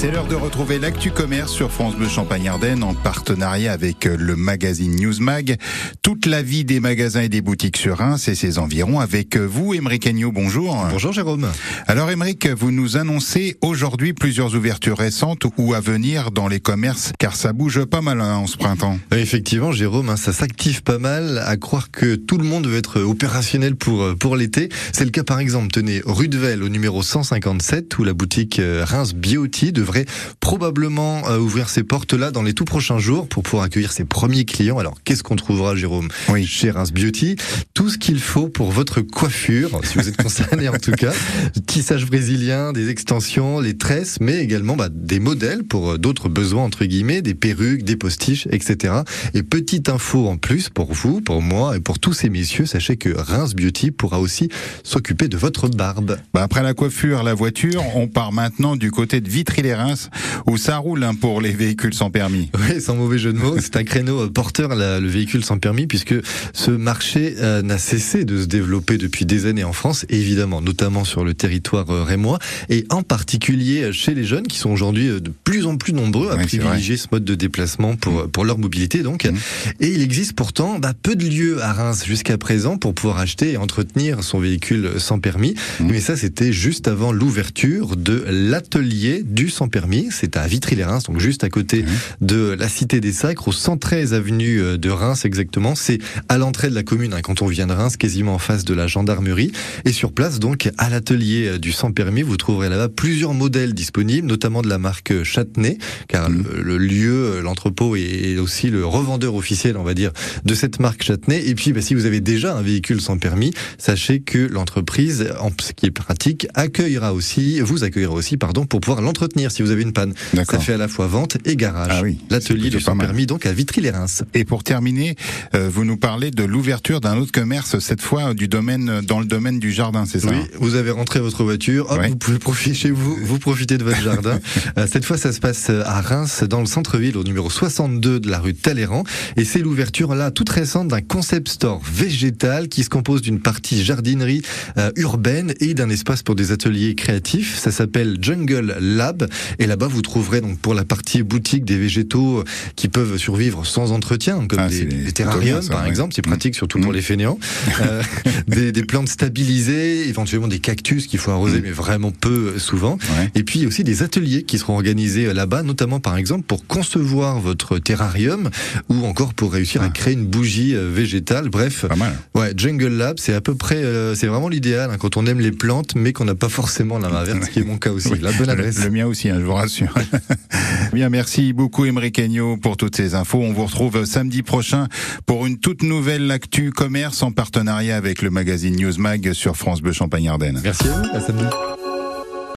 C'est l'heure de retrouver l'actu commerce sur France Bleu Champagne-Ardenne en partenariat avec le magazine Newsmag. Toute la vie des magasins et des boutiques sur Reims et ses environs avec vous, Émeric Agneau. Bonjour. Bonjour Jérôme. Alors Émeric, vous nous annoncez aujourd'hui plusieurs ouvertures récentes ou à venir dans les commerces car ça bouge pas mal hein, en ce printemps. Effectivement Jérôme, hein, ça s'active pas mal à croire que tout le monde veut être opérationnel pour, pour l'été. C'est le cas par exemple, tenez, rue de Velle au numéro 157 où la boutique euh, Reims Beauty de devrait probablement euh, ouvrir ses portes là dans les tout prochains jours pour pouvoir accueillir ses premiers clients. Alors, qu'est-ce qu'on trouvera, Jérôme Oui. Chez Reims Beauty, tout ce qu'il faut pour votre coiffure, si vous êtes concerné en tout cas. Tissage brésilien, des extensions, les tresses, mais également bah, des modèles pour euh, d'autres besoins, entre guillemets, des perruques, des postiches, etc. Et petite info en plus pour vous, pour moi et pour tous ces messieurs, sachez que Reims Beauty pourra aussi s'occuper de votre barbe. Bah après la coiffure, la voiture, on part maintenant du côté de vitry Reims, où ça roule hein, pour les véhicules sans permis. Oui, sans mauvais jeu de mots. C'est un créneau euh, porteur, la, le véhicule sans permis, puisque ce marché euh, n'a cessé de se développer depuis des années en France, évidemment, notamment sur le territoire euh, rémois, et en particulier chez les jeunes, qui sont aujourd'hui de plus en plus nombreux à Oui, privilégier ce mode de déplacement pour, pour leur mobilité. Donc, Mmh. Et il existe pourtant bah, peu de lieux à Reims jusqu'à présent pour pouvoir acheter et entretenir son véhicule sans permis. Mmh. Mais ça, c'était juste avant l'ouverture de l'atelier du sans permis. C'est à Vitry-les-Reims, donc juste à côté de la Cité des Sacres, au 113 avenue euh, de Reims exactement. C'est à l'entrée de la commune, hein, quand on vient de Reims, quasiment en face de la gendarmerie. Et sur place, donc, à l'atelier euh, du sans permis, vous trouverez là-bas plusieurs modèles disponibles, notamment de la marque Châtenay, car le, le lieu, euh, l'entrepôt est aussi le revendeur officiel, on va dire, de cette marque Châtenay. Et puis, bah, si vous avez déjà un véhicule sans permis, sachez que l'entreprise, en ce qui est pratique, accueillera aussi, vous accueillera aussi, pardon, pour pouvoir l'entretenir si vous avez une panne. Ça fait à la fois vente et garage. Ah oui, L'atelier sans mal. permis, donc à Vitry-les-Reims. Et pour terminer, euh, vous nous parlez de l'ouverture d'un autre commerce, cette fois du domaine, dans le domaine du jardin, c'est ça Oui, vous avez rentré votre voiture, hop, vous pouvez profiter chez vous, vous profitez de votre jardin. Euh, Cette fois, ça se passe à Reims, dans le centre-ville, au numéro 62 de la rue Talleyrand. Et c'est l'ouverture là, toute récente, d'un concept store végétal qui se compose d'une partie jardinerie euh, urbaine et d'un espace pour des ateliers créatifs. Ça s'appelle Jungle Lab. Et là-bas, vous trouverez donc pour la partie boutique des végétaux qui peuvent survivre sans entretien, comme Ah, des, terrariums ça, par ouais. exemple. C'est pratique surtout pour Mm. les fainéants. Euh, des, des plantes stabilisées, éventuellement des cactus qu'il faut arroser, Mm. mais vraiment peu euh, souvent. Ouais. Et puis aussi des ateliers qui seront organisés euh, là-bas, notamment par exemple pour concevoir votre terrarium ou encore pour réussir à Ah. créer une bougie euh, végétale. Bref, Pas mal. ouais, Jungle Lab, c'est à peu près, euh, c'est vraiment l'idéal hein, quand on aime les plantes, mais qu'on n'a pas forcément la main verte, ce qui est mon cas aussi. Oui. La bonne adresse. Le, le mien aussi, je vous rassure. Bien, merci beaucoup Émeric pour toutes ces infos. On vous retrouve samedi prochain pour une toute nouvelle actu commerce en partenariat avec le magazine Newsmag sur France Bleu Champagne-Ardenne. Merci à vous, à samedi.